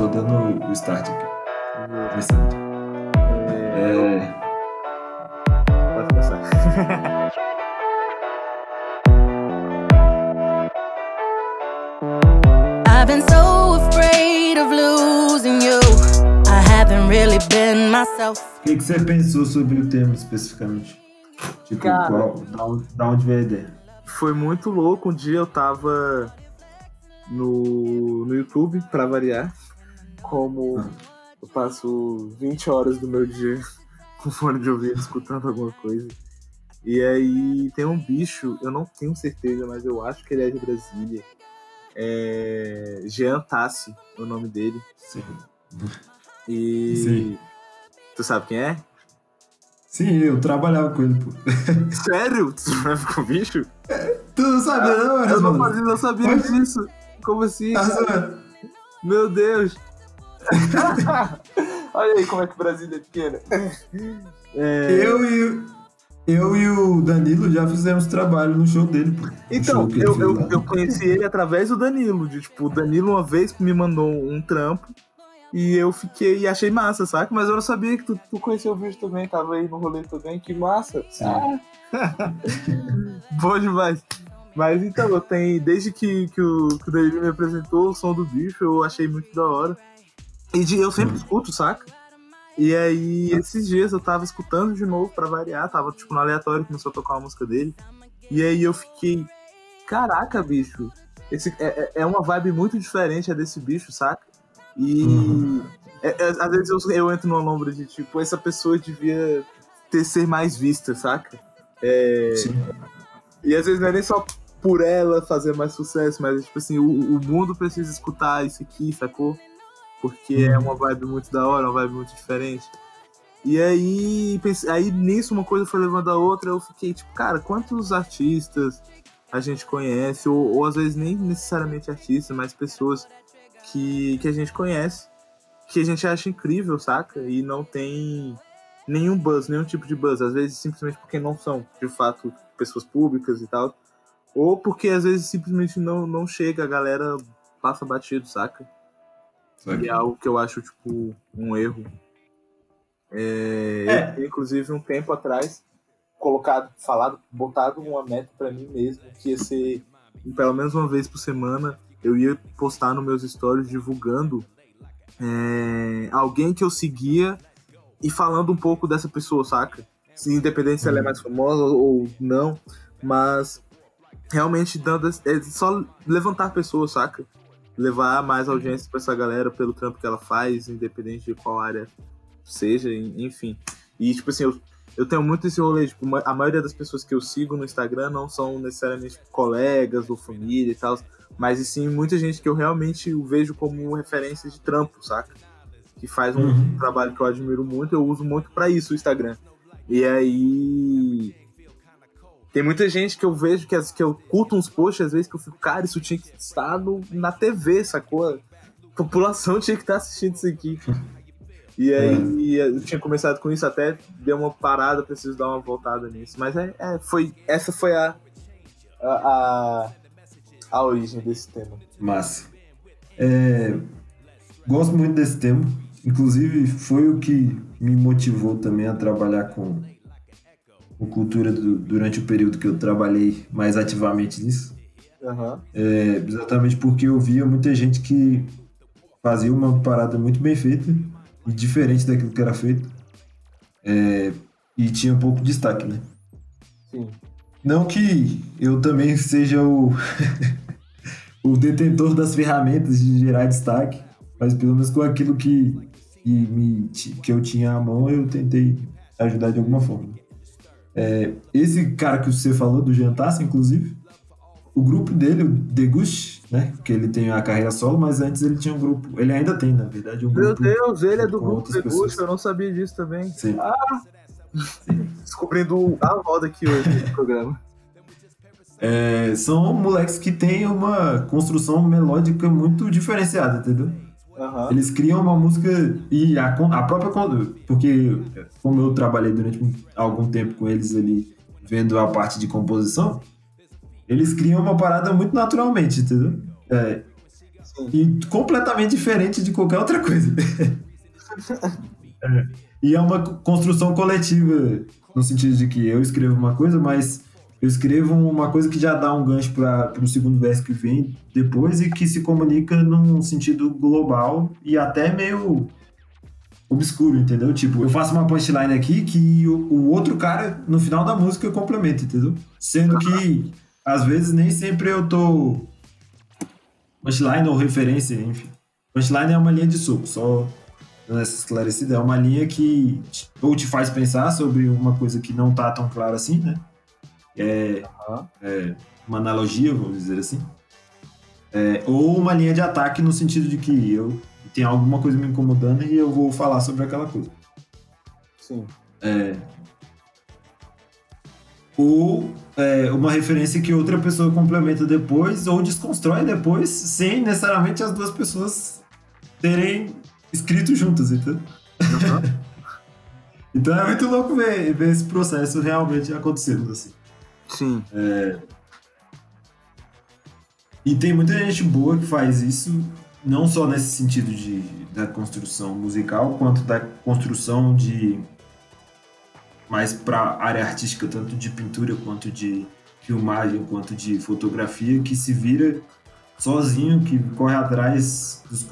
tô dando o start aqui. Começando. É... Pode começar. I've been so afraid of losing you. I haven't really been myself. O que, que você pensou sobre o tema especificamente? Tipo, Cara. qual, da, onde, da onde veio a ideia? Foi muito louco. Um dia eu tava no, no YouTube, pra variar. Como Ah. eu passo 20 horas do meu dia com fone de ouvido escutando alguma coisa. E aí tem um bicho, eu não tenho certeza, mas eu acho que ele é de Brasília. É. Jean Tassi, é o nome dele. Sim. E. Sim. Tu sabe quem é? Sim, eu trabalhava com ele, pô. Sério? Tu trabalha com o bicho? Tu não sabia, não, Ah, Eu não, fazia, não sabia disso. Como assim? Tá? Meu Deus! Olha aí como é que o Brasil é pequeno. É, Eu e, o- eu e o Danilo já fizemos trabalho no show dele, pô. Então, show eu, eu, eu conheci ele através do Danilo. De, tipo, o Danilo uma vez me mandou um trampo e eu fiquei e achei massa, saca? Mas eu não sabia que tu, tu conhecia o vídeo também, tava aí no rolê também, que massa. Ah. Bom demais. Mas então, eu tenho, desde que, que, o, que o Danilo me apresentou o som do bicho, eu achei muito da hora. E de- eu sempre Uhum. escuto, saca? E aí, esses dias eu tava escutando de novo pra variar, tava tipo no aleatório, começou a tocar uma música dele. E aí eu fiquei, caraca, bicho, esse, é, é- é uma vibe muito diferente a desse bicho, saca? E Uhum. é- é- às vezes eu, eu entro numa lombra de tipo, essa pessoa devia ter, ser mais vista, saca? É, Sim. e às vezes não é nem só por ela fazer mais sucesso, mas tipo assim, o, o mundo precisa escutar isso aqui, sacou? Porque é uma vibe muito da hora, uma vibe muito diferente. E aí, pense- aí nisso uma coisa foi levando a outra, eu fiquei tipo, cara, quantos artistas a gente conhece, ou, ou às vezes nem necessariamente artistas, mas pessoas que, que a gente conhece, que a gente acha incrível, saca? E não tem nenhum buzz, nenhum tipo de buzz. Às vezes simplesmente porque não são, de fato, pessoas públicas e tal. Ou porque às vezes simplesmente não, não chega, a galera passa batido, saca? Saca. E é algo que eu acho, tipo, um erro. É, É. Eu, inclusive, um tempo atrás, colocado, falado, botado uma meta pra mim mesmo, que ia ser, pelo menos uma vez por semana, eu ia postar nos meus stories divulgando é, alguém que eu seguia e falando um pouco dessa pessoa, saca? Se, independente se ela é mais famosa ou não, mas realmente dando é só levantar pessoas, saca? Levar mais audiência pra essa galera pelo trampo que ela faz, independente de qual área seja, en- enfim. E tipo assim, eu, eu tenho muito esse rolê, tipo, a maioria das pessoas que eu sigo no Instagram não são necessariamente colegas ou família e tal, mas e sim muita gente que eu realmente vejo como referência de trampo, saca? Que faz um Uhum. trabalho que eu admiro muito, eu uso muito pra isso o Instagram. E aí. Tem muita gente que eu vejo que, as- que eu curto uns posts, às vezes, que eu fico, cara, isso tinha que estar no, na TV, sacou? A população tinha que estar assistindo isso aqui. E aí eu tinha começado com isso, até deu uma parada, preciso dar uma voltada nisso. Mas é, é, foi, essa foi a, a, a, a origem desse tema. Massa. É, gosto muito desse tema. Inclusive, foi o que me motivou também a trabalhar com, com cultura do- durante o período que eu trabalhei mais ativamente nisso. Aham. É, exatamente porque eu via muita gente que fazia uma parada muito bem feita e diferente daquilo que era feito. É, e tinha pouco destaque, né? Sim. Não que eu também seja o, o detentor das ferramentas de gerar destaque, mas pelo menos com aquilo que, que, me, que eu tinha à mão, eu tentei ajudar de alguma forma. É, esse cara que você falou, do Jantasse, inclusive, o grupo dele, o Degush, né? Que ele tem a carreira solo, mas antes ele tinha um grupo. Ele ainda tem, na verdade, um Meu grupo. Deus, ele é do grupo. Bush, eu não sabia disso também. Sim. Descobrindo a roda aqui hoje no programa. É, são moleques que têm uma construção melódica muito diferenciada, entendeu? Aham. Eles criam uma música e a, a própria. Porque, como eu trabalhei durante um- algum tempo com eles ali, vendo a parte de composição, eles criam uma parada muito naturalmente, entendeu? É, E completamente diferente de qualquer outra coisa. é. E é uma construção coletiva, no sentido de que eu escrevo uma coisa, mas eu escrevo uma coisa que já dá um gancho para o segundo verso que vem depois e que se comunica num sentido global e até meio obscuro, entendeu? Tipo, eu faço uma punchline aqui que o, o outro cara, no final da música, complementa, entendeu? Sendo que, às vezes, nem sempre eu tô. Punchline ou referência, enfim. Punchline é uma linha de soco, só nessa esclarecida. É uma linha que ou te faz pensar sobre uma coisa que não tá tão clara assim, né? É, uhum. é uma analogia, vamos dizer assim. É, ou uma linha de ataque no sentido de que eu tem alguma coisa me incomodando e eu vou falar sobre aquela coisa. Sim. É, ou é, uma referência que outra pessoa complementa depois ou desconstrói depois, sem necessariamente as duas pessoas terem escrito juntas, entendeu? Uhum. então é muito louco ver, ver esse processo realmente acontecendo assim. Sim. É... E tem muita gente boa que faz isso não só nesse sentido de, da construção musical, quanto da construção de mais para área artística, tanto de pintura quanto de filmagem, quanto de fotografia, que se vira sozinho, que corre atrás dos,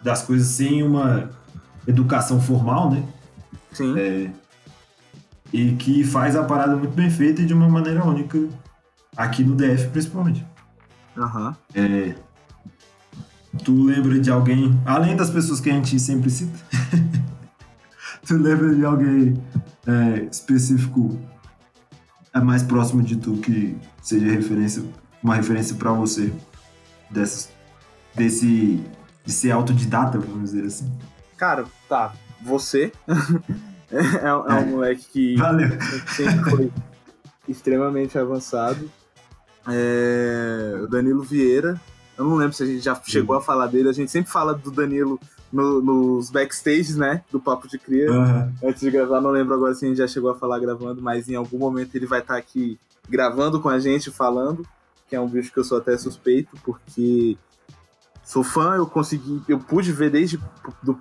das coisas sem uma educação formal, né? Sim. É, e que faz a parada muito bem feita e de uma maneira única, aqui no DF principalmente. Aham. Uhum. É, Tu lembra de alguém, além das pessoas que a gente sempre cita, tu lembra de alguém é, específico, é mais próximo de tu que seja referência, uma referência para você dessas, desse de ser autodidata, vamos dizer assim? Cara, tá. Você é, é, um é. moleque que Valeu. sempre foi extremamente avançado. É, o Danilo Vieira eu não lembro se a gente já chegou a falar dele. A gente sempre fala do Danilo no, nos backstages, né? Do Papo de Cria. Uhum. Antes de gravar, não lembro agora se a gente já chegou a falar gravando, mas em algum momento ele vai estar tá aqui gravando com a gente, falando. Que é um bicho que eu sou até suspeito, porque sou fã, eu consegui, eu pude ver desde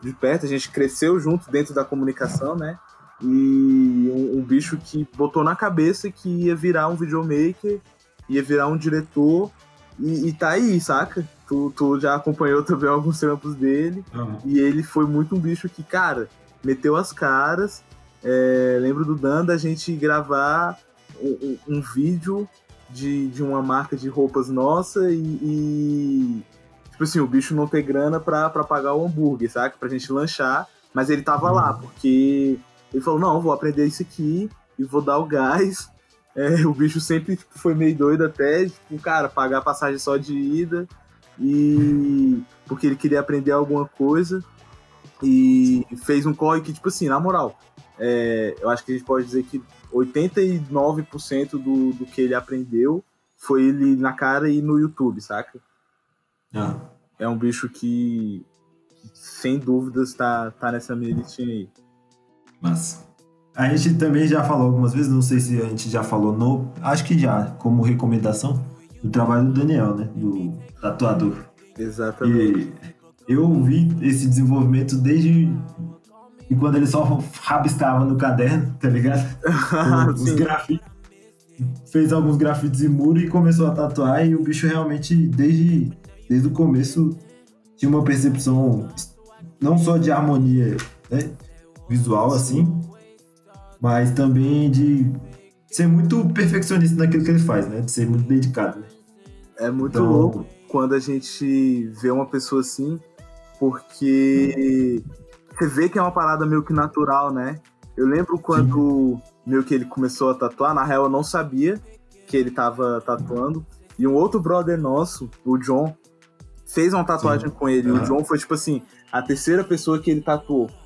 de perto, a gente cresceu junto dentro da comunicação, né? E um, um, bicho que botou na cabeça que ia virar um videomaker, ia virar um diretor e, e tá aí, saca? Tu, tu já acompanhou também alguns trampos dele. Uhum. E ele foi muito um bicho que, cara, meteu as caras. É, lembro do Dan da gente gravar um, um, vídeo de, de uma marca de roupas nossa e, e, Tipo assim, o bicho não ter grana pra, pra pagar o hambúrguer, saca? Pra gente lanchar. Mas ele tava uhum. lá, porque ele falou: não, vou aprender isso aqui e vou dar o gás é, o bicho sempre tipo, foi meio doido até, tipo, cara, pagar passagem só de ida e porque ele queria aprender alguma coisa e fez um corre que, tipo assim, na moral, é, eu acho que a gente pode dizer que 89% do, do que ele aprendeu foi ele na cara e no YouTube, saca? Ah. É um bicho que, sem dúvidas tá, tá nessa minha listinha aí. Massa. A gente também já falou algumas vezes, não sei se a gente já falou no. Acho que já, como recomendação, do trabalho do Daniel, né? Do tatuador. Exatamente. E eu vi esse desenvolvimento desde e quando ele só rabiscava no caderno, tá ligado? Os grafites. Fez alguns grafites em muro e começou a tatuar, e o bicho realmente, desde, desde o começo, tinha uma percepção não só de harmonia né, visual, assim, mas também de ser muito perfeccionista naquilo que ele faz, né? De ser muito dedicado. Né? É muito então... louco quando a gente vê uma pessoa assim, porque você vê que é uma parada meio que natural, né? Eu lembro quando Sim. meio que ele começou a tatuar, na real eu não sabia que ele tava tatuando. E um outro brother nosso, o John, fez uma tatuagem Sim. com ele. Uhum. O John foi, tipo assim, a terceira pessoa que ele tatuou.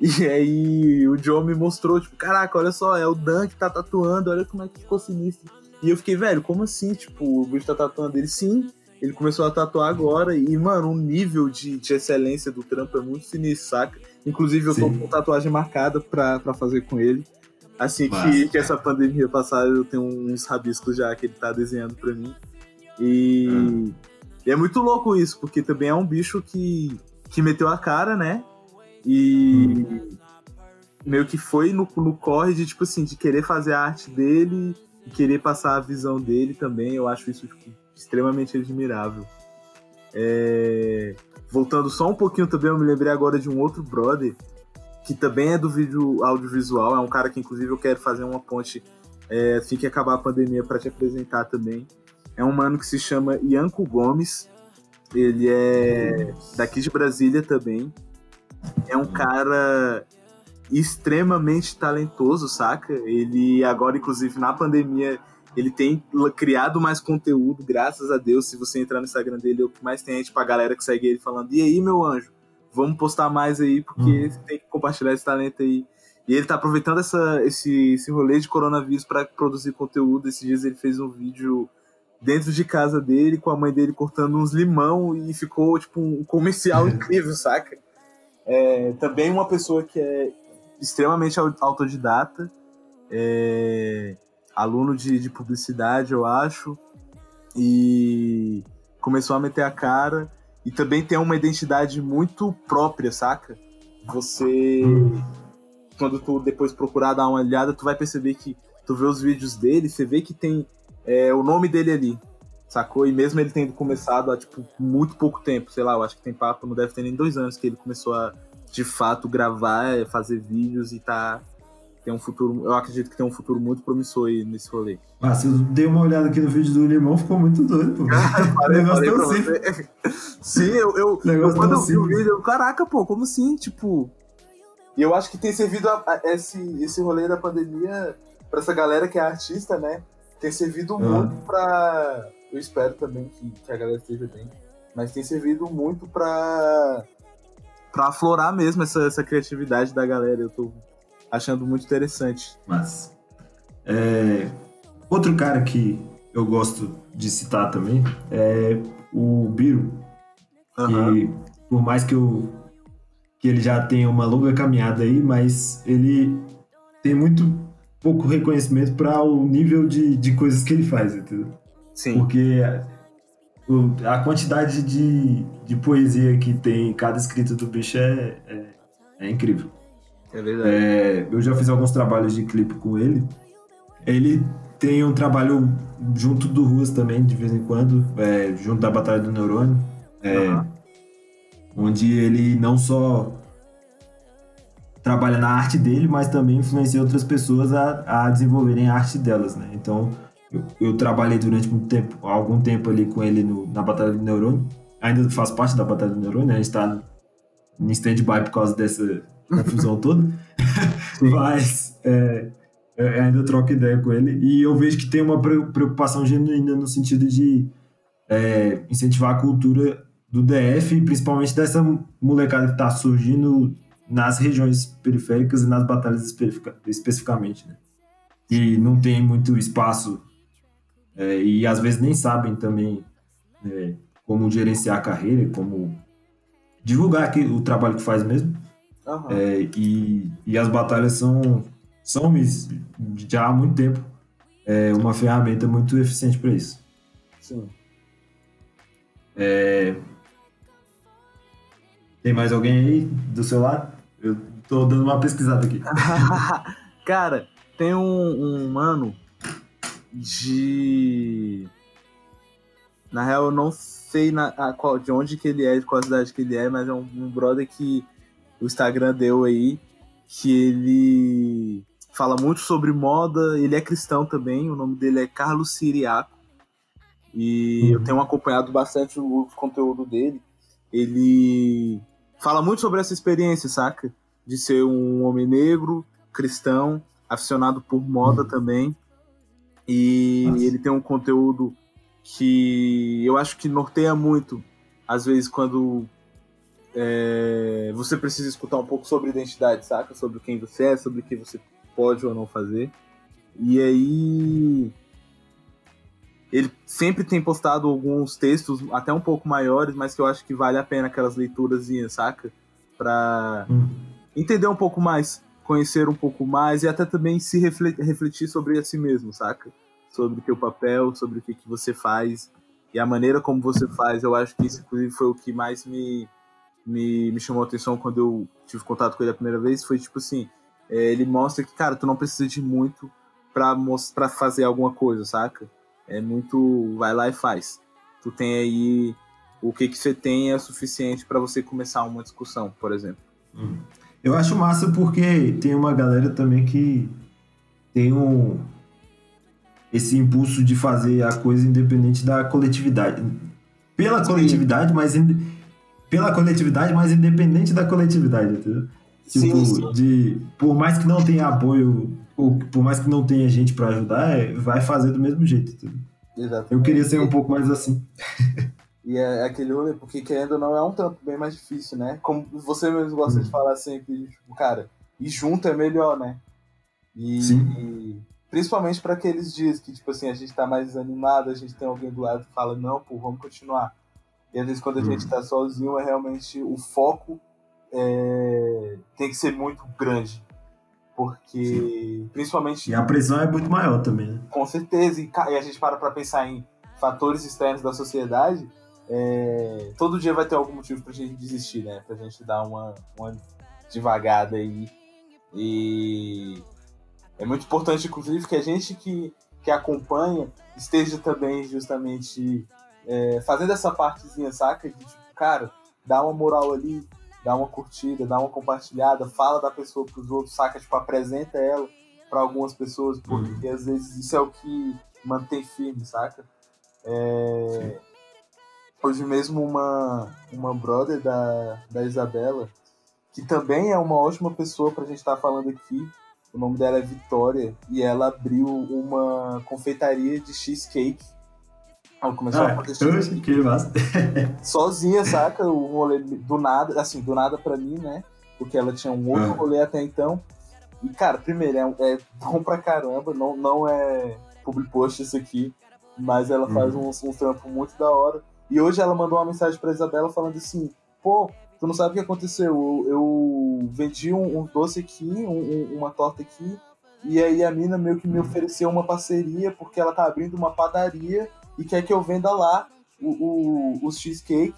E aí o John me mostrou, tipo, caraca, olha só, é o Dan que tá tatuando, olha como é que ficou sinistro. E eu fiquei, velho, como assim? Tipo, o bicho tá tatuando ele? Sim, ele começou a tatuar agora. E, mano, o nível de, de excelência do trampo é muito sinistro, saca? Inclusive, eu Sim. tô com tatuagem marcada pra, pra fazer com ele. Assim que, que, essa pandemia passar, eu tenho uns rabiscos já que ele tá desenhando pra mim. E. E é muito louco isso, porque também é um bicho que, que meteu a cara, né? E hum. meio que foi no, no corre de, tipo assim, de querer fazer a arte dele e querer passar a visão dele também. Eu acho isso tipo, extremamente admirável. É... Voltando só um pouquinho também, eu me lembrei agora de um outro brother que também é do vídeo audiovisual. É um cara que, inclusive, eu quero fazer uma ponte é, assim que acabar a pandemia para te apresentar também. É um mano que se chama Ianco Gomes. Ele é daqui de Brasília também. É um cara extremamente talentoso, saca? Ele agora, inclusive, na pandemia, ele tem criado mais conteúdo, graças a Deus. Se você entrar no Instagram dele, é o que mais tem gente pra galera que segue ele falando: E aí, meu anjo, vamos postar mais aí, porque uhum. tem que compartilhar esse talento aí. E ele tá aproveitando essa, esse, esse rolê de coronavírus para produzir conteúdo. Esses dias ele fez um vídeo dentro de casa dele, com a mãe dele cortando uns limão e ficou tipo um comercial incrível, saca? É, também uma pessoa que é extremamente autodidata, é, aluno de, de publicidade, eu acho, e começou a meter a cara e também tem uma identidade muito própria, saca? Você, quando tu depois procurar dar uma olhada, tu vai perceber que tu vê os vídeos dele, você vê que tem é, o nome dele ali, sacou? E mesmo ele tendo começado há, tipo, muito pouco tempo, sei lá, eu acho que tem papo, não deve ter nem dois anos que ele começou a, de fato, gravar, é, fazer vídeos e tá... Tem um futuro, eu acredito que tem um futuro muito promissor aí nesse rolê. Ah, se eu dei uma olhada aqui no vídeo do Limão, ficou muito doido, pô. falei, falei pra você. Sim, eu, eu, eu quando eu vi o vídeo, eu, caraca, pô, como assim? Tipo. E eu acho que tem servido a, a, esse, esse rolê da pandemia pra essa galera que é artista, né? Tem servido uhum. muito para eu espero também que, que, a galera esteja bem, mas tem servido muito para para aflorar mesmo essa, essa criatividade da galera. Eu tô achando muito interessante. Mas é, outro cara que eu gosto de citar também é o Biro. Uhum. E por mais que eu que ele já tenha uma longa caminhada aí, mas ele tem muito pouco reconhecimento para o nível de, de coisas que ele faz, entendeu? Sim. Porque a, a quantidade de, de poesia que tem em cada escrita do bicho é, é, é incrível. É verdade. É, eu já fiz alguns trabalhos de clipe com ele. Ele tem um trabalho junto do Ruas também, de vez em quando, é, junto da Batalha do Neurônio, uhum. onde ele não só trabalha na arte dele, mas também influencia outras pessoas a, a desenvolverem a arte delas, né? Então, eu, eu, trabalhei durante muito tempo, algum tempo ali com ele no, na Batalha do Neurônio. Ainda faz parte da Batalha do Neurônio, né? A gente tá em stand-by por causa dessa confusão toda. mas é, eu ainda troco ideia com ele. E eu vejo que tem uma preocupação genuína no sentido de é, incentivar a cultura do DF, principalmente dessa molecada que tá surgindo nas regiões periféricas e nas batalhas especificamente, né? E não tem muito espaço é, e às vezes nem sabem também é, como gerenciar a carreira, como divulgar aqui, o trabalho que faz mesmo. Uhum. É, e, e as batalhas são, são já há muito tempo é, uma ferramenta muito eficiente para isso. Sim. É, tem mais alguém aí do seu lado? Eu tô dando uma pesquisada aqui. Cara, tem um, um mano de. Na real, eu não sei na, a, qual, de onde que ele é, de qual cidade que ele é, mas é um, um brother que o Instagram deu aí, que ele fala muito sobre moda, ele é cristão também, o nome dele é Carlos Siriaco. E uhum. eu tenho acompanhado bastante o conteúdo dele. Ele fala muito sobre essa experiência, saca? De ser um homem negro, cristão, aficionado por moda uhum. também. E Nossa. ele tem um conteúdo que eu acho que norteia muito, às vezes, quando é, você precisa escutar um pouco sobre identidade, saca? Sobre quem você é, sobre o que você pode ou não fazer. E aí ele sempre tem postado alguns textos até um pouco maiores, mas que eu acho que vale a pena aquelas leituras, saca? Pra hum. entender um pouco mais, conhecer um pouco mais e até também se refletir sobre a si mesmo, saca? Sobre o teu papel, sobre o que, que você faz E a maneira como você faz, eu acho que isso, inclusive, foi o que mais me, me, me chamou a atenção quando eu tive contato com ele a primeira vez. Foi tipo assim: é, ele mostra que, cara, tu não precisa de muito pra, pra fazer alguma coisa, saca? É muito. Vai lá e faz. Tu tem aí. O que, que você tem é suficiente para você começar uma discussão, por exemplo. Hum. Eu acho massa porque tem uma galera também que tem um, esse impulso de fazer a coisa independente da coletividade. Pela coletividade, mas in, pela coletividade, mas independente da coletividade, entendeu? Tipo, sim, sim. de por mais que não tenha apoio, por mais que não tenha gente para ajudar, é, vai fazer do mesmo jeito. Entendeu? Exatamente. Eu queria ser um pouco mais assim. E é aquele rolê, porque querendo ou não, é um trampo bem mais difícil, né? Como você mesmo gosta hum. de falar sempre, tipo, cara, e junto é melhor, né? E, e principalmente para aqueles dias que, tipo assim, a gente tá mais desanimado, a gente tem alguém do lado que fala, não, pô, vamos continuar. E às vezes quando a hum. gente tá sozinho, é realmente o foco é, tem que ser muito grande. Porque, Sim. principalmente. E a pressão é muito maior também, né? Com certeza. E, e a gente para pra pensar em fatores externos da sociedade é, todo dia vai ter algum motivo pra gente desistir, né? Pra gente dar uma, uma devagada aí. E é muito importante, inclusive, que a gente que, que acompanha esteja também justamente é, fazendo essa partezinha, saca? De tipo, cara, dá uma moral ali, dá uma curtida, dá uma compartilhada, fala da pessoa pros outros, saca? Tipo, apresenta ela para algumas pessoas, porque uhum. às vezes isso é o que mantém firme, saca? É, Hoje mesmo uma, uma brother da, da Isabela, que também é uma ótima pessoa pra gente estar tá falando aqui. O nome dela é Vitória e ela abriu uma confeitaria de cheesecake. Ela começou ah, a fazer cheesecake. Que massa. Sozinha, saca? O rolê do nada, assim, do nada pra mim, né? Porque ela tinha um outro ah. rolê até então. E, cara, primeiro, é, é bom pra caramba, não, não é public post isso aqui, mas ela faz uhum. um, um trampo muito da hora. E hoje ela mandou uma mensagem pra Isabela falando assim: pô, tu não sabe o que aconteceu. Eu, eu vendi um, um, doce aqui, um, uma torta aqui, e aí a mina meio que me ofereceu uma parceria porque ela tá abrindo uma padaria e quer que eu venda lá o, o, o cheesecake.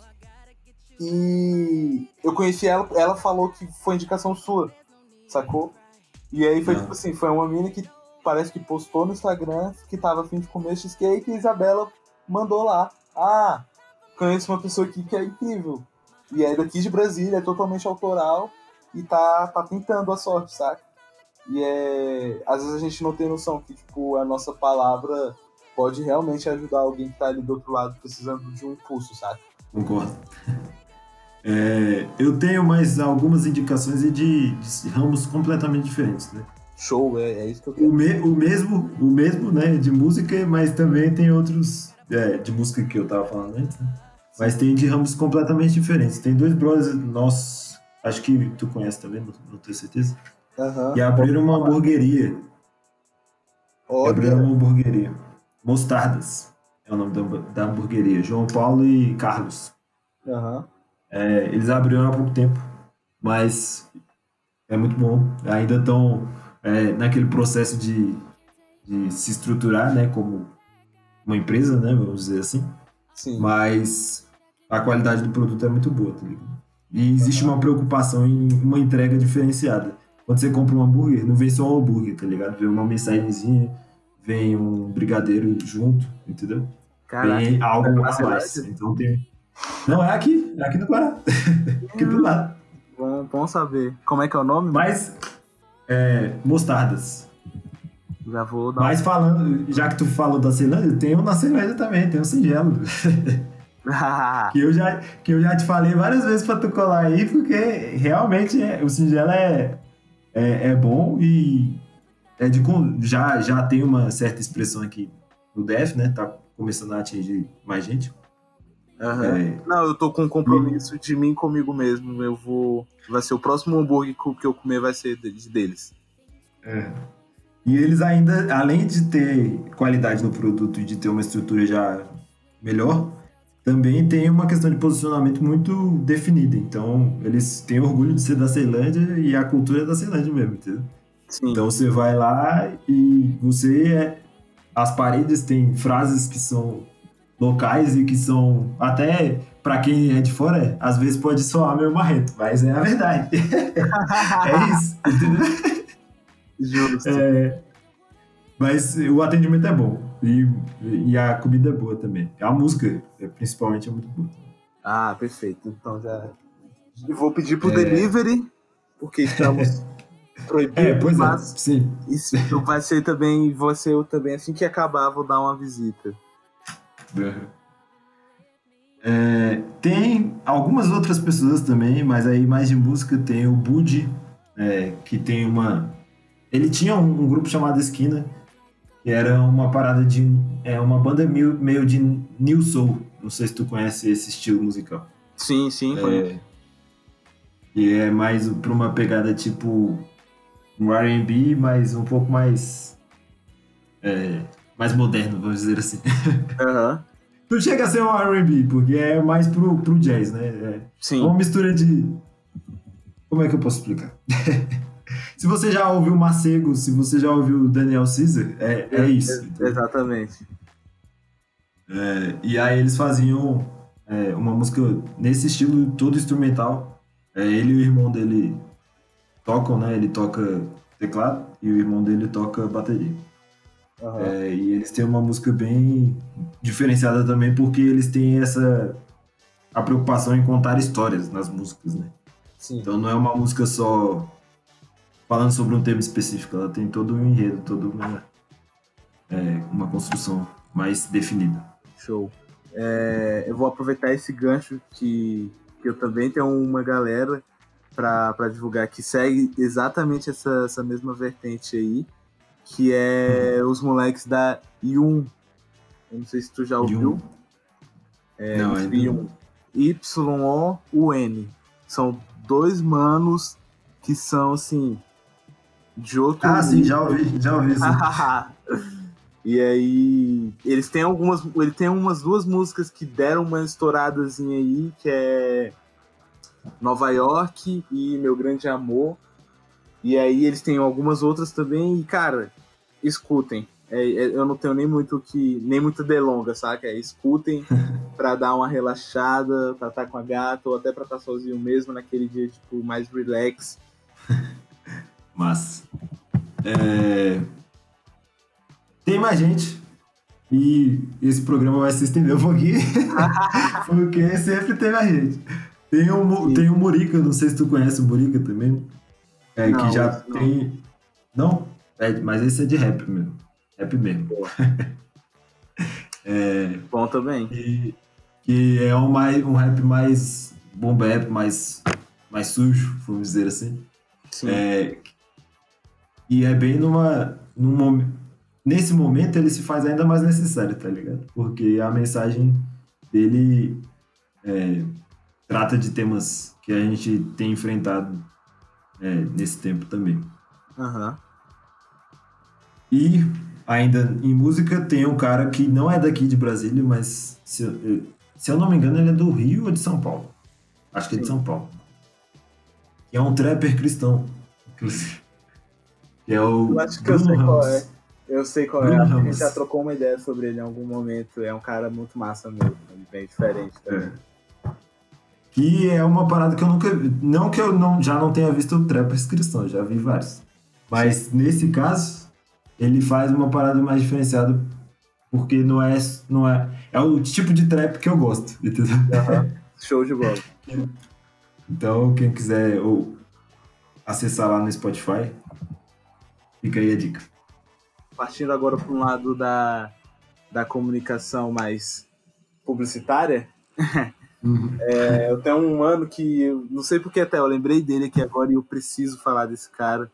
E eu conheci ela, ela falou que foi indicação sua, sacou? E aí foi tipo assim, foi uma mina que parece que postou no Instagram que tava afim de comer cheesecake e a Isabela mandou lá. Ah, conheço uma pessoa aqui que é incrível. E é daqui de Brasília, é totalmente autoral e tá, tá tentando a sorte, saca? E é. Às vezes a gente não tem noção que, tipo, a nossa palavra pode realmente ajudar alguém que tá ali do outro lado precisando de um impulso, saca? Concordo. É, eu tenho mais algumas indicações de, de, ramos completamente diferentes, né? Show, é, é isso que eu quero. O, me, o, mesmo, o mesmo, né, de música, mas também tem outros é, de música que eu tava falando antes, né? Mas tem de ramos completamente diferentes. Tem dois brothers nossos, acho que tu conhece também, não, não tenho certeza. Uhum. E abriram uma hamburgueria. Olha. Abriram uma hamburgueria. Mostardas é o nome da, da hamburgueria. João Paulo e Carlos. Uhum. É, eles abriram há pouco tempo, mas é muito bom. Ainda estão é, naquele processo de, de se estruturar, né, como uma empresa, né, vamos dizer assim. Sim. Mas a qualidade do produto é muito boa, tá ligado? E existe uma preocupação em uma entrega diferenciada. Quando você compra um hambúrguer, não vem só um hambúrguer, tá ligado? Vem uma mensagenzinha, vem um brigadeiro junto, entendeu? Caraca, vem algo é a mais. Então tem. Não, é aqui, é aqui no Guará. aqui do lado. Bom, bom saber. Como é que é o nome? Mas. É, mostardas. Já vou dar Mas falando, já que tu falou da Ceilândia, tem um na Ceilândia também, tem um singelo. que, eu já, que eu já te falei várias vezes pra tu colar aí, porque realmente é, o singelo é, é, é, bom e é de, já, já tem uma certa expressão aqui no DF, né? Tá começando a atingir mais gente. Uhum. É... Não, eu tô com um compromisso de mim comigo mesmo. Eu vou. Vai ser o próximo hambúrguer que eu comer, vai ser deles. É. E eles ainda, além de ter qualidade no produto e de ter uma estrutura já melhor, também tem uma questão de posicionamento muito definida. Então, eles têm orgulho de ser da Ceilândia e a cultura é da Ceilândia mesmo, entendeu? Sim. Então, você vai lá e você é... As paredes têm frases que são locais e que são até para quem é de fora, às vezes pode soar meio marrento, mas é a verdade. é isso? Justo. É, mas o atendimento é bom e, e a comida é boa também. A música, principalmente, é muito boa. Ah, perfeito. Então já. Eu vou pedir pro é... delivery, porque estamos proibidos. É, pois é, mas sim. Isso vai ser também, você eu também, assim que acabar, vou dar uma visita. É, tem algumas outras pessoas também, mas aí mais de música tem o Budi, é, que tem uma. Ele tinha um, um, grupo chamado Esquina, que era uma parada de. É uma banda meio, meio de New Soul. Não sei se tu conhece esse estilo musical. Sim, sim, é, E é mais pra uma pegada tipo um RB, mas um pouco mais. É, mais moderno, vamos dizer assim. Uhum. Não chega a ser um R&B, porque é mais pro, pro jazz, né? É Sim. uma mistura de... Como é que eu posso explicar? se você já ouviu Macego, se você já ouviu Daniel Caesar, é, é isso. É, exatamente. É, e aí eles faziam é, uma música nesse estilo todo instrumental. É, ele e o irmão dele tocam, né? Ele toca teclado e o irmão dele toca bateria. Uhum. É, e eles têm uma música bem diferenciada também, porque eles têm essa a preocupação em contar histórias nas músicas, né? Sim. Então não é uma música só falando sobre um tema específico, ela tem todo um enredo, toda uma, é, uma construção mais definida. Show. É, eu vou aproveitar esse gancho que, que eu também tenho uma galera para divulgar que segue exatamente essa, essa mesma vertente aí que é os moleques da Yum. Eu não sei se tu já ouviu. É, não, ainda Y-O-U-N. São dois manos que são, assim, de outro... Ah, sim, já ouvi, já ouvi. e aí, eles têm algumas... Ele tem umas duas músicas que deram uma estouradazinha aí, que é Nova York e Meu Grande Amor. E aí eles têm algumas outras também, e cara, escutem. É, é, eu não tenho nem muito que. nem muita delonga, saca? É, escutem pra dar uma relaxada, pra estar tá com a gata, ou até pra estar tá sozinho mesmo naquele dia, tipo, mais relax. Mas. É... Tem mais gente. E esse programa vai se estender um pouquinho. porque sempre tem mais gente. Tem um, tem um Murica, não sei se tu conhece o Murica também. É, não, que já não. tem. Não? É, mas esse é de rap mesmo. Rap mesmo. é, Bom também. Que, que é um, mais, um rap mais bom rap, mais, mais sujo, vamos dizer assim. Sim. É, e é bem numa. Num, nesse momento ele se faz ainda mais necessário, tá ligado? Porque a mensagem dele é, trata de temas que a gente tem enfrentado é, nesse tempo também. Uhum. E ainda em música tem um cara que não é daqui de Brasília, mas se eu, se eu não me engano ele é do Rio ou de São Paulo. Acho que é de São Paulo. Que é um trapper cristão, inclusive. Que é o eu acho que Bruno eu sei Ramos. qual é. Eu sei qual Bruno é. Ramos. A gente já trocou uma ideia sobre ele em algum momento. É um cara muito massa mesmo. Bem diferente também. É. Que é uma parada que eu nunca. Não que eu não, já não tenha visto trappers cristãos, já vi vários. Mas nesse caso, ele faz uma parada mais diferenciada porque não é, não é. É o tipo de trap que eu gosto, entendeu? Uhum. Show de bola. Então, quem quiser ou acessar lá no Spotify, fica aí a dica. Partindo agora para um lado da, da comunicação mais publicitária, uhum. é, eu tenho um ano que, não sei porque até eu lembrei dele aqui agora e eu preciso falar desse cara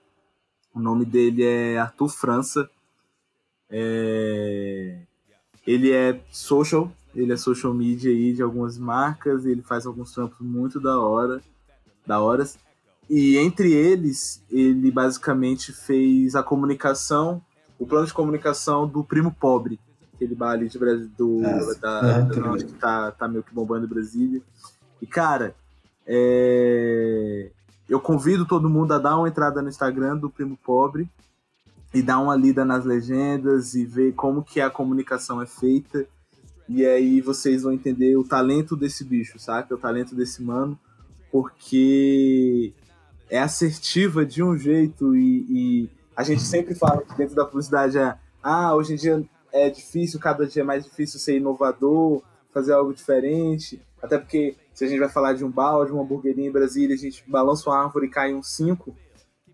o nome dele é Arthur França. É... Ele é social, ele é social media aí de algumas marcas, ele faz alguns trampos muito da hora, da horas. E entre eles, ele basicamente fez a comunicação, o plano de comunicação do Primo Pobre, aquele bar ali de Brasil, do, ah, da, da, que tá, tá meio que bombando Brasília. E, cara, é eu convido todo mundo a dar uma entrada no Instagram do Primo Pobre e dar uma lida nas legendas e ver como que a comunicação é feita. E aí vocês vão entender o talento desse bicho, saca? O talento desse mano, porque é assertiva de um jeito e, e a gente sempre fala que dentro da publicidade é ah, hoje em dia é difícil, cada dia é mais difícil ser inovador, fazer algo diferente. Até porque se a gente vai falar de um balde, uma hamburgueria em Brasília, a gente balança uma árvore e cai um cinco.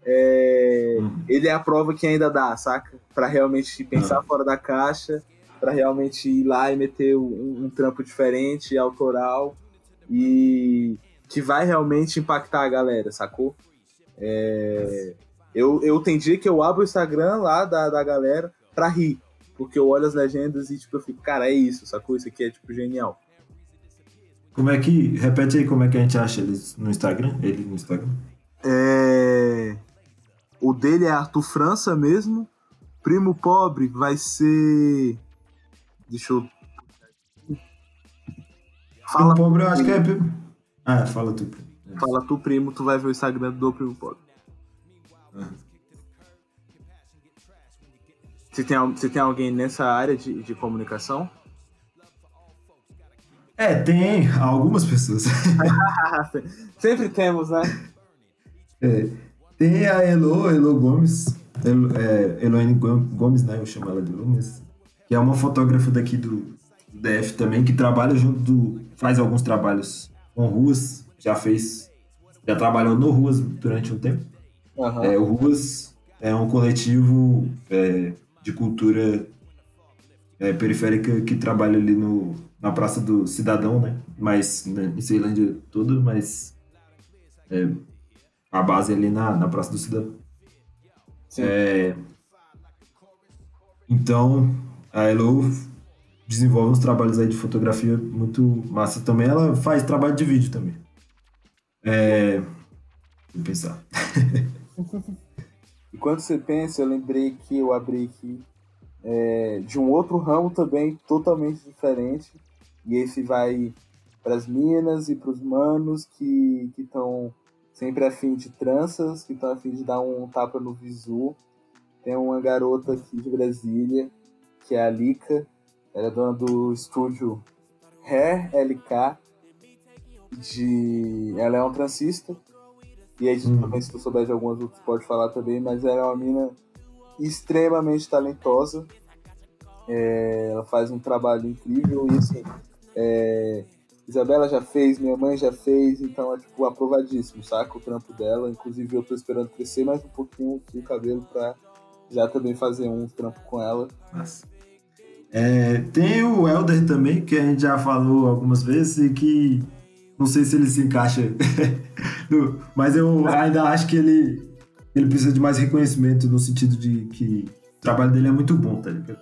É, uhum. Ele é a prova que ainda dá, saca? Para realmente pensar uhum. fora da caixa, para realmente ir lá e meter um, um, trampo diferente, autoral e que vai realmente impactar a galera, sacou? É, eu, eu tem dia que eu abro o Instagram lá da, da galera pra rir, porque eu olho as legendas e tipo, eu fico, cara, é isso, sacou? Isso aqui é tipo genial. Como é que. Repete aí como é que a gente acha eles no Instagram? Ele no Instagram? É. O dele é Arthur França mesmo. Primo pobre vai ser. Deixa eu. Fala. Primo pobre eu acho que é. Ah, fala tu. Fala tu, primo, tu vai ver o Instagram do primo pobre. Uhum. Você tem, você tem alguém nessa área de, de comunicação? É, tem algumas pessoas. Sempre temos, né? É, tem a Elo, Elo Gomes, Elo, é, Eloine Gomes, né? Eu chamo ela de Gomes, que é uma fotógrafa daqui do DF também, que trabalha junto do. faz alguns trabalhos com ruas, já fez. Já trabalhou no Ruas durante um tempo. Uhum. É, o Ruas é um coletivo é, de cultura é, periférica que trabalha ali no, na Praça do Cidadão, né? Mas né, em Ceilândia tudo, mas é, a base é ali na, na Praça do Cidadão. É, então, a Elo desenvolve uns trabalhos aí de fotografia muito massa também. Ela faz trabalho de vídeo também. É, vou pensar. Enquanto você pensa, eu lembrei que eu abri aqui é, de um outro ramo também totalmente diferente. E esse vai para as minas e para os manos que estão sempre afim de tranças, que estão afim de dar um tapa no visu. Tem uma garota aqui de Brasília, que é a Lika. Ela é dona do estúdio Hair LK. De... Ela é um transista e aí, hum. também, se tu souber de algumas outras, pode falar também, mas ela é uma mina extremamente talentosa. É, ela faz um trabalho incrível e assim, é, Isabela já fez, minha mãe já fez, então é tipo aprovadíssimo, saca? O trampo dela. Inclusive eu tô esperando crescer mais um pouquinho o cabelo pra já também fazer um trampo com ela. Nossa. É, tem o Elder também, que a gente já falou algumas vezes e que não sei se ele se encaixa, no, mas eu ainda acho que ele, ele precisa de mais reconhecimento no sentido de que o trabalho dele é muito bom, tá ligado?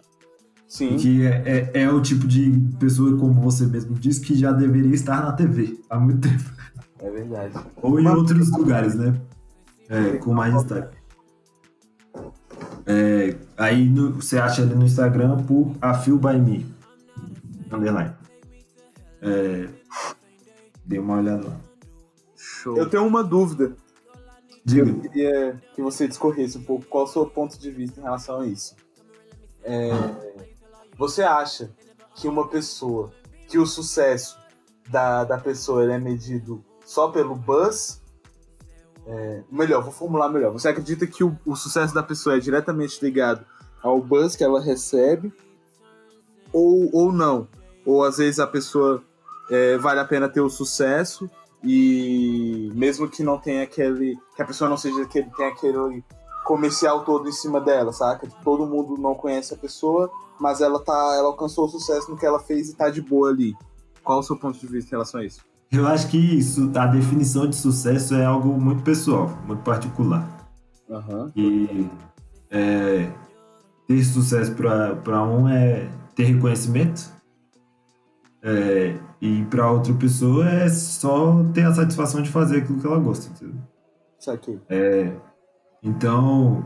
Sim. Que é, é, é, o tipo de pessoa, como você mesmo disse, que já deveria estar na TV há muito tempo. É verdade. Ou em outros lugares, né? É, com mais destaque. É, aí no, você acha ele no Instagram por A Feel By Me. Underline. É, Dê uma olhada lá. Show. Eu tenho uma dúvida. Diga. Eu queria que você discorresse um pouco qual é o seu ponto de vista em relação a isso. É, você acha que uma pessoa, que o sucesso da, da pessoa é medido só pelo buzz? É, melhor, vou formular melhor. Você acredita que o, o sucesso da pessoa é diretamente ligado ao buzz que ela recebe? Ou, ou não? Ou às vezes a pessoa é, vale a pena ter o sucesso e mesmo que não tenha aquele. que a pessoa não seja que tenha aquele comercial todo em cima dela, saca? Todo mundo não conhece a pessoa, mas ela tá. Ela alcançou o sucesso no que ela fez e tá de boa ali. Qual o seu ponto de vista em relação a isso? Eu acho que isso, a definição de sucesso é algo muito pessoal, muito particular. Uhum. E é, ter sucesso para um é ter reconhecimento, é, e para outra pessoa é só ter a satisfação de fazer aquilo que ela gosta, entendeu? Isso aqui. É, então,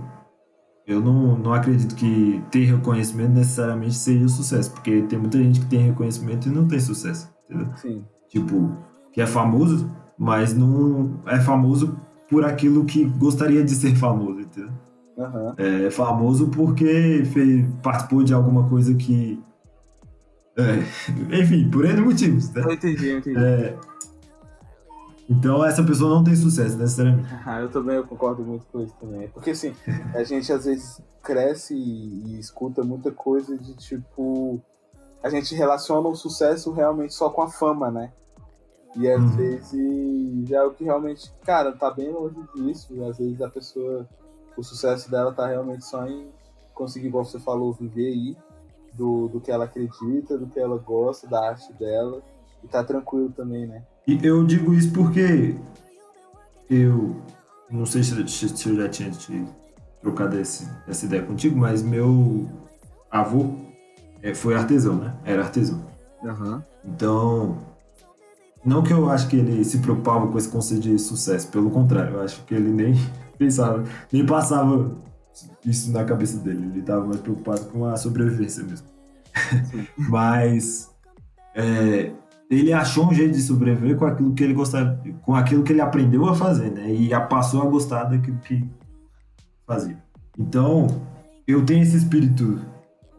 eu não, não acredito que ter reconhecimento necessariamente seja o sucesso, porque tem muita gente que tem reconhecimento e não tem sucesso, entendeu? Sim. Tipo, que é famoso, mas não é famoso por aquilo que gostaria de ser famoso, entendeu? Uhum. É famoso porque fez, participou de alguma coisa que É, enfim, por N motivos, né? Eu entendi, eu entendi. É, então essa pessoa não tem sucesso, necessariamente. Ah, eu também eu concordo muito com isso também. Porque assim, a gente às vezes cresce e, e escuta muita coisa de tipo. A gente relaciona o sucesso realmente só com a fama, né? E às Uhum. vezes é o que realmente, cara, tá bem longe disso. Às vezes a pessoa, o sucesso dela tá realmente só em conseguir, igual você falou, viver aí do, do que ela acredita, do que ela gosta, da arte dela. E tá tranquilo também, né? E eu digo isso porque eu não sei se, se- eu já tinha te trocado esse, essa ideia contigo, mas meu avô é, foi artesão, né? Era artesão. Aham. Então, não que eu acho que ele se preocupava com esse conceito de sucesso, pelo contrário, eu acho que ele nem pensava, nem passava isso na cabeça dele. Ele estava mais preocupado com a sobrevivência mesmo. Mas é, ele achou um jeito de sobreviver com aquilo que ele gostava, com aquilo que ele aprendeu a fazer, né? E passou a gostar daquilo que fazia. Então, eu tenho esse espírito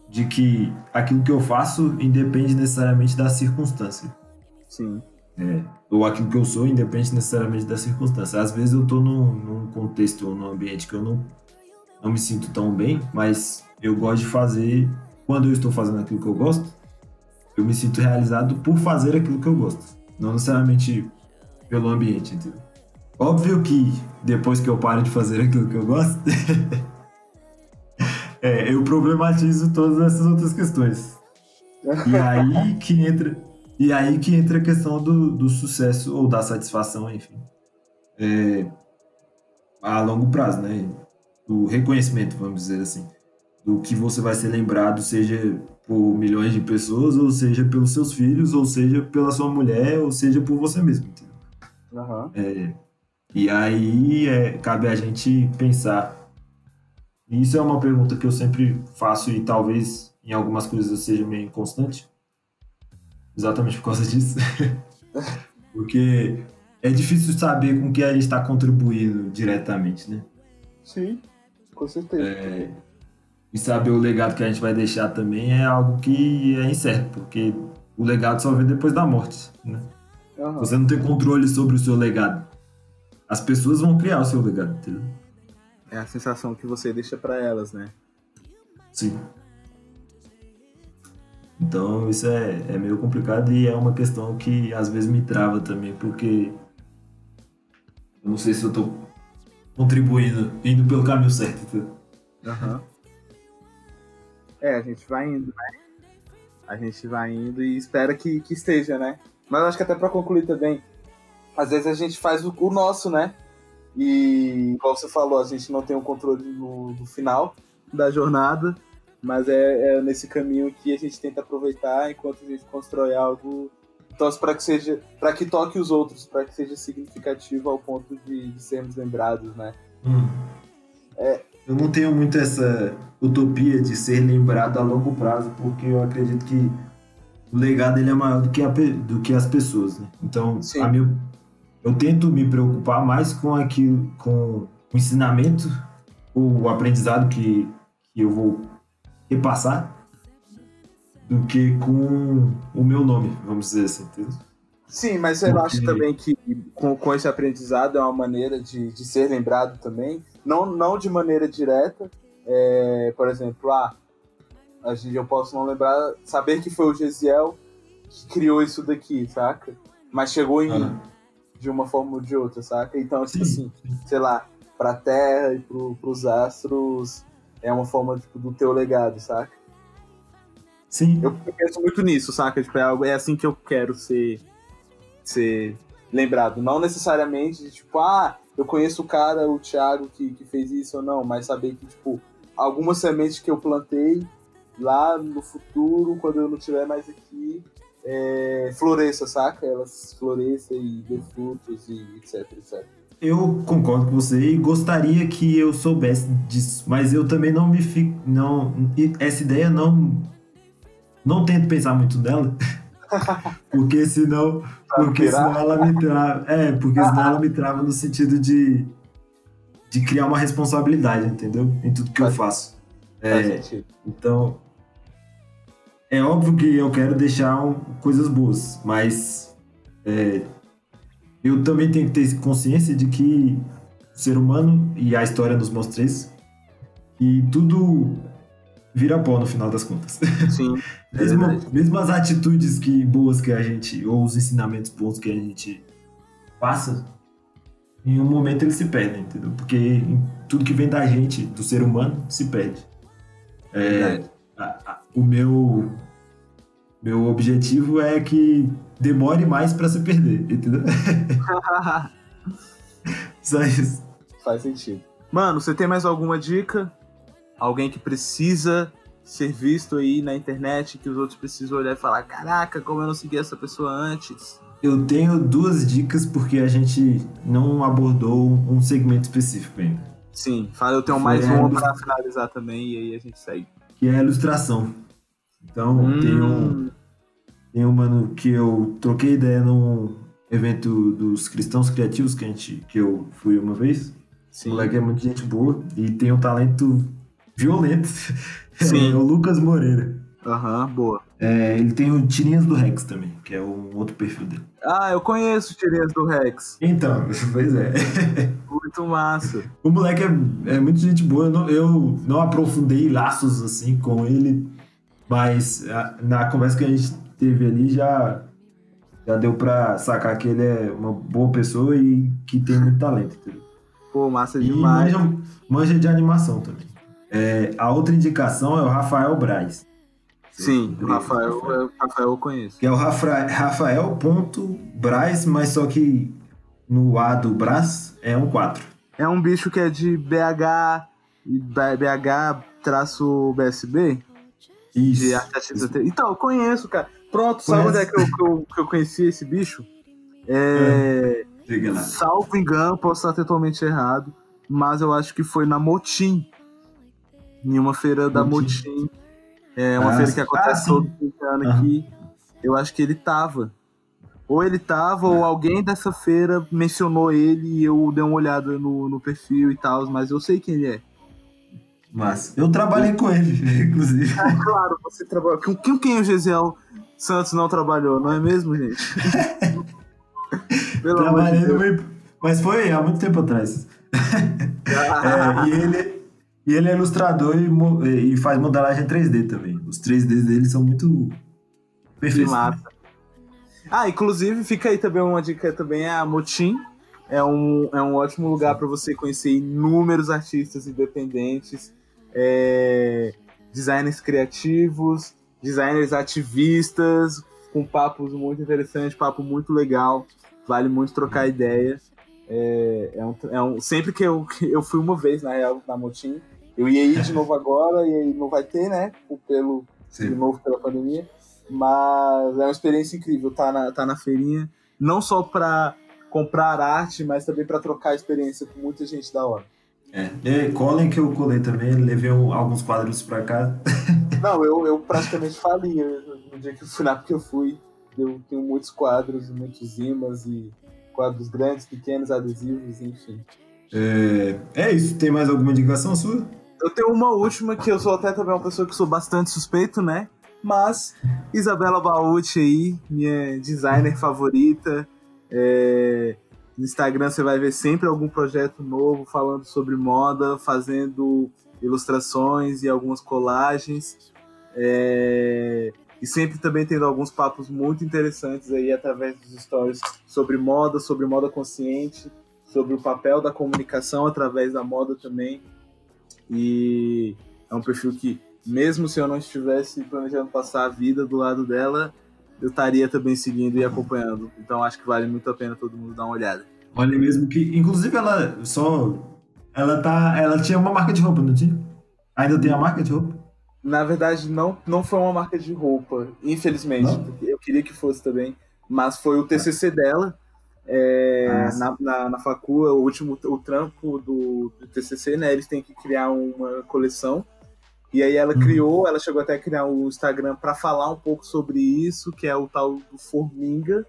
de que aquilo que eu faço independe necessariamente da circunstância. Sim. É, ou aquilo que eu sou independe necessariamente da circunstância. Às vezes eu tô num, num contexto ou num ambiente que eu não, não me sinto tão bem, mas eu gosto de fazer, quando eu estou fazendo aquilo que eu gosto, eu me sinto realizado por fazer aquilo que eu gosto. Não necessariamente pelo ambiente, entendeu? Óbvio que depois que eu paro de fazer aquilo que eu gosto, é, eu problematizo todas essas outras questões. E aí que entra, e aí que entra a questão do, do sucesso ou da satisfação, enfim. É, a longo prazo, né? Do reconhecimento, vamos dizer assim. Do que você vai ser lembrado, seja por milhões de pessoas, ou seja pelos seus filhos, ou seja pela sua mulher, ou seja por você mesmo, entendeu? Aham. É, e aí é, cabe a gente pensar. E isso é uma pergunta que eu sempre faço e talvez em algumas coisas eu seja meio inconstante. Exatamente por causa disso. Porque é difícil saber com que a gente está contribuindo diretamente, né? Sim, com certeza. É, e saber o legado que a gente vai deixar também é algo que é incerto, porque o legado só vem depois da morte, né? Aham. Você não tem controle sobre o seu legado. As pessoas vão criar o seu legado, entendeu? É a sensação que você deixa pra elas, né? Sim. Então isso é, é meio complicado e é uma questão que às vezes me trava também, porque eu não sei se eu tô contribuindo, indo pelo caminho certo. Aham. É, a gente vai indo, né? A gente vai indo e espera que, que esteja, né? Mas eu acho que até pra concluir também, às vezes a gente faz o, o nosso, né? E, igual você falou, a gente não tem o controle no final da jornada, mas é, é nesse caminho que a gente tenta aproveitar enquanto a gente constrói algo. Torce para que seja, para que toque os outros, para que seja significativo ao ponto de, de sermos lembrados, né? Eu não tenho muito essa utopia de ser lembrado a longo prazo, porque eu acredito que o legado ele é maior do que, a do que as pessoas. Né? Então, eu tento me preocupar mais com aquilo, com o ensinamento, o aprendizado que, que eu vou repassar, do que com o meu nome, vamos dizer assim. entendeu? Sim, mas eu Porque- acho também que com, com esse aprendizado é uma maneira de, de ser lembrado também, não, não de maneira direta, é, por exemplo, ah, a gente, eu posso não lembrar, saber que foi o Gesiel que criou isso daqui, saca? Mas chegou em mim de uma forma ou de outra, saca? Então, tipo Sim, assim, sei lá, pra Terra e pro, pros astros é uma forma tipo, do teu legado, saca? Sim, Eu penso muito nisso, saca? Tipo, é, algo- é assim que eu quero ser, ser lembrado. Não necessariamente, de, tipo, ah, eu conheço o cara, o Thiago, que, que fez isso ou não, mas saber que, tipo, algumas sementes que eu plantei lá no futuro, quando eu não estiver mais aqui, é, floresça, saca? Elas floresçam e dê frutos e etc, etc. Eu concordo com você e gostaria que eu soubesse disso, mas eu também não me fico. Não, essa ideia não. Não tento pensar muito nela, porque senão. Porque senão ela me trava. É, porque senão ela me trava no sentido de. de criar uma responsabilidade, entendeu? Em tudo que eu faço. É, então. é óbvio que eu quero deixar um, coisas boas, mas é, eu também tenho que ter consciência de que o ser humano e a história nos mostra isso, e tudo vira pó no final das contas. Sim. É mesmo, mesmo as atitudes que boas que a gente, ou os ensinamentos bons que a gente passa, em um momento eles se perdem, entendeu? Porque tudo que vem da gente, do ser humano, se perde. É, a, a, o meu meu objetivo é que demore mais para se perder, entendeu? Só isso. Faz sentido. Mano, você tem mais alguma dica? Alguém que precisa ser visto aí na internet, que os outros precisam olhar e falar: caraca, como eu não segui essa pessoa antes? Eu tenho duas dicas porque a gente não abordou um segmento específico ainda. Sim, fala, eu tenho mais uma para finalizar também e aí a gente segue. Que é a ilustração. Então, hum. tem um tem um mano que eu troquei ideia num evento dos cristãos criativos que a gente que eu fui uma vez. Sim. O moleque é muito gente boa e tem um talento violento. Sim. É o Lucas Moreira. Aham, uhum, boa. É, ele tem o Tirinhas do Rex também, que é um outro perfil dele. Ah, eu conheço o Tirinhas do Rex. Então, pois é. Muito massa. O moleque é, é muito gente boa. Eu não, eu não aprofundei laços assim com ele, mas a, na conversa que a gente teve ali já, já deu pra sacar que ele é uma boa pessoa e que tem muito talento, entendeu? Pô, massa demais. E manja, manja de animação também. É, a outra indicação é o Rafael Braz. Sim, o Rafael, Rafael, Rafael eu conheço. Que é o Rafael, Rafael.braz, mas só que no A do Braz é um 4. É um bicho que é de BH BH-BSB? Isso. De isso. Então, eu conheço, cara. Pronto, sabe onde é que eu, que eu, que eu conheci esse bicho? É. é. Salvo engano, posso estar totalmente errado, mas eu acho que foi na Motim. Em uma feira da Motim. É uma ah, feira que acontece ah, todo ano aqui. Eu acho que ele tava. Ou ele tava, ou alguém dessa feira mencionou ele e eu dei uma olhada no, no perfil e tal, mas eu sei quem ele é. Mas eu trabalhei com ele, inclusive. É, claro, você trabalhou. Com quem, quem o Gesiel Santos não trabalhou, não é mesmo, gente? Pelo Trabalhei de no Mas foi há muito tempo atrás. é, e, ele, e ele é ilustrador e, e faz modelagem 3D também. Os 3D dele são muito perfeitos. Massa. Ah, inclusive fica aí também uma dica também, é a Motim. É um, é um ótimo lugar para você conhecer inúmeros artistas independentes, é, designers criativos, designers ativistas, com papos muito interessantes, papo muito legal. Vale muito trocar ideia. É, é, um, é um, sempre que eu, eu fui uma vez, na real, na Motim, eu ia ir de novo agora, e aí não vai ter, né? Pelo, de novo pela pandemia. Mas é uma experiência incrível estar tá na, tá na feirinha, não só para comprar arte, mas também para trocar experiência com muita gente da hora. É, e Colin que eu colei também, levei alguns quadros para casa. Não, eu, eu praticamente fali no dia que eu fui lá, porque eu fui. Eu tenho muitos quadros, muitos imãs e quadros grandes, pequenos, adesivos, enfim. É, é isso. Tem mais alguma indicação sua? Eu tenho uma última, que eu sou até também uma pessoa que sou bastante suspeito, né? Mas Isabela Bauti aí, minha designer favorita. É, no Instagram você vai ver sempre algum projeto novo falando sobre moda, fazendo ilustrações e algumas colagens. É... E sempre também tendo alguns papos muito interessantes aí através dos stories sobre moda, sobre moda consciente, sobre o papel da comunicação através da moda também. E é um perfil que, mesmo se eu não estivesse planejando passar a vida do lado dela, eu estaria também seguindo e acompanhando. Então acho que vale muito a pena todo mundo dar uma olhada. Olha mesmo que, inclusive ela só, ela tá, ela tinha uma marca de roupa, não tinha? Ainda tem a marca de roupa? Na verdade não, não foi uma marca de roupa, infelizmente. Eu queria que fosse também, mas foi o TCC dela. É, ah, na, na, na facu, o último o trampo do, do TCC, né? Eles têm que criar uma coleção e aí ela uhum. criou, ela chegou até a criar o um Instagram para falar um pouco sobre isso, que é o tal do Forminga,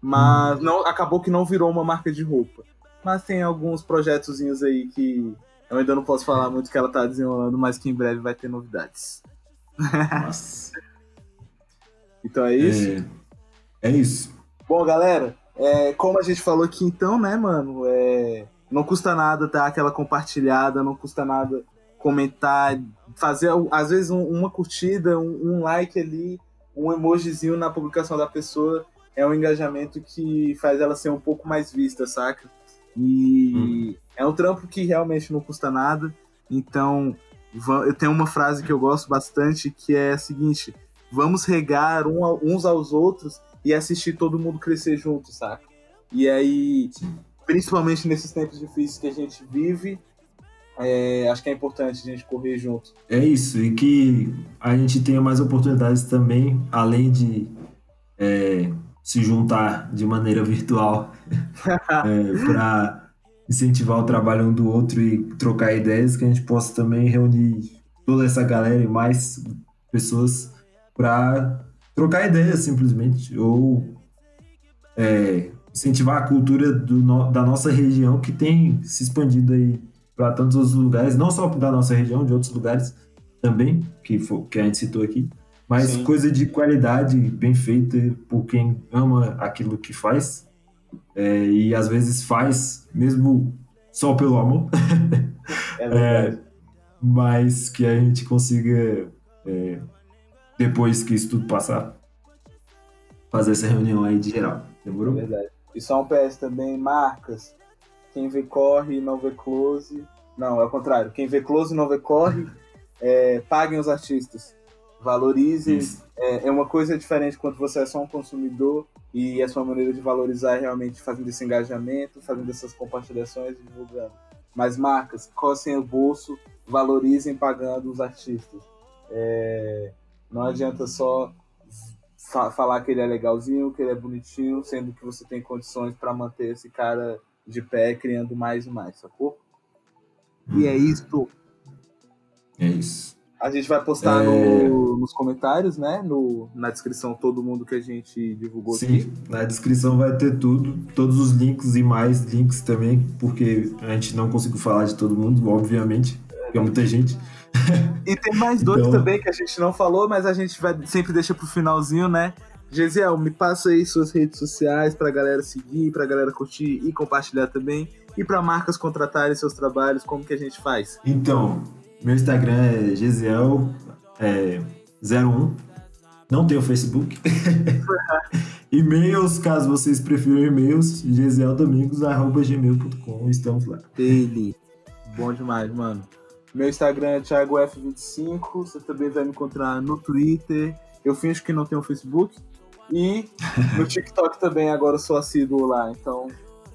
mas uhum. não acabou que não virou uma marca de roupa. Mas tem alguns projetozinhos aí que eu ainda não posso falar muito que ela tá desenrolando, mas que em breve vai ter novidades. Nossa. Então é isso? É, é isso. Bom, galera, é, como a gente falou aqui então, né, mano? É, não custa nada dar aquela compartilhada, não custa nada comentar, fazer às vezes um, uma curtida, um, um, like ali, um emojizinho na publicação da pessoa é um engajamento que faz ela ser um pouco mais vista, saca? E hum. é um trampo que realmente não custa nada. Então, eu tenho uma frase que eu gosto bastante que é a seguinte: vamos regar uns aos outros e assistir todo mundo crescer junto, saca? E aí, principalmente nesses tempos difíceis que a gente vive, é, acho que é importante a gente correr junto. É isso, e que a gente tenha mais oportunidades também, além de é, se juntar de maneira virtual é, para incentivar o trabalho um do outro e trocar ideias, que a gente possa também reunir toda essa galera e mais pessoas para trocar ideias simplesmente, ou é, incentivar a cultura do, da nossa região que tem se expandido aí para tantos outros lugares, não só da nossa região, de outros lugares também, que, for, que a gente citou aqui, mas Sim. coisa de qualidade, bem feita por quem ama aquilo que faz é, e às vezes faz mesmo só pelo amor. É é, mas que a gente consiga, é, depois que isso tudo passar, fazer essa reunião aí de geral. Demorou? É verdade. E só um PS também, marcas quem vê corre e não vê close. Não, é o contrário. Quem vê close e não vê corre, é, paguem os artistas. Valorizem. É, é, uma coisa diferente quando você é só um consumidor e a sua maneira de valorizar é realmente fazendo esse engajamento, fazendo essas compartilhações e divulgando. Mas marcas, cocem o bolso, valorizem pagando os artistas. É, não adianta só fa falar que ele é legalzinho, que ele é bonitinho, sendo que você tem condições para manter esse cara de pé, criando mais e mais, sacou? E é isso. É isso. A gente vai postar é... no, nos comentários, né? No, na descrição, todo mundo que a gente divulgou Sim, aqui. na descrição vai ter tudo, todos os links e mais links também, porque a gente não conseguiu falar de todo mundo, obviamente, porque é muita gente. E tem mais dois então... também que a gente não falou, mas a gente vai sempre deixa pro finalzinho, né? Gesiel, me passa aí suas redes sociais pra galera seguir, pra galera curtir e compartilhar também. E para marcas contratarem seus trabalhos, como que a gente faz? Então, meu Instagram é Gesiel é, 01. Não tenho Facebook. E-mails, caso vocês prefiram e-mails, gesieldomingos.gmail.com. Estamos lá. Ele. Bom demais, mano. Meu Instagram é ThiagoF25. Você também vai me encontrar no Twitter. Eu finjo que não tenho Facebook, e no TikTok também agora eu sou assíduo lá, então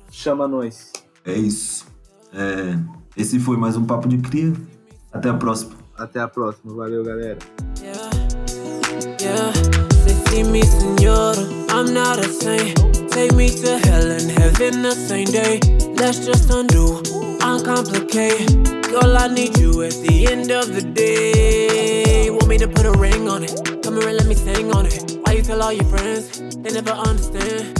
chama nós. É isso. É, esse foi mais um Papo de Cria. Até a próxima. Até a próxima. Valeu, galera. I'm not a saint. Take me to hell and heaven the same day. Let's just undo, uncomplicate. Girl, I need you at the end of the day. Want me to put a ring on it? Come here and let me sing on it. Why you tell all your friends? They never understand.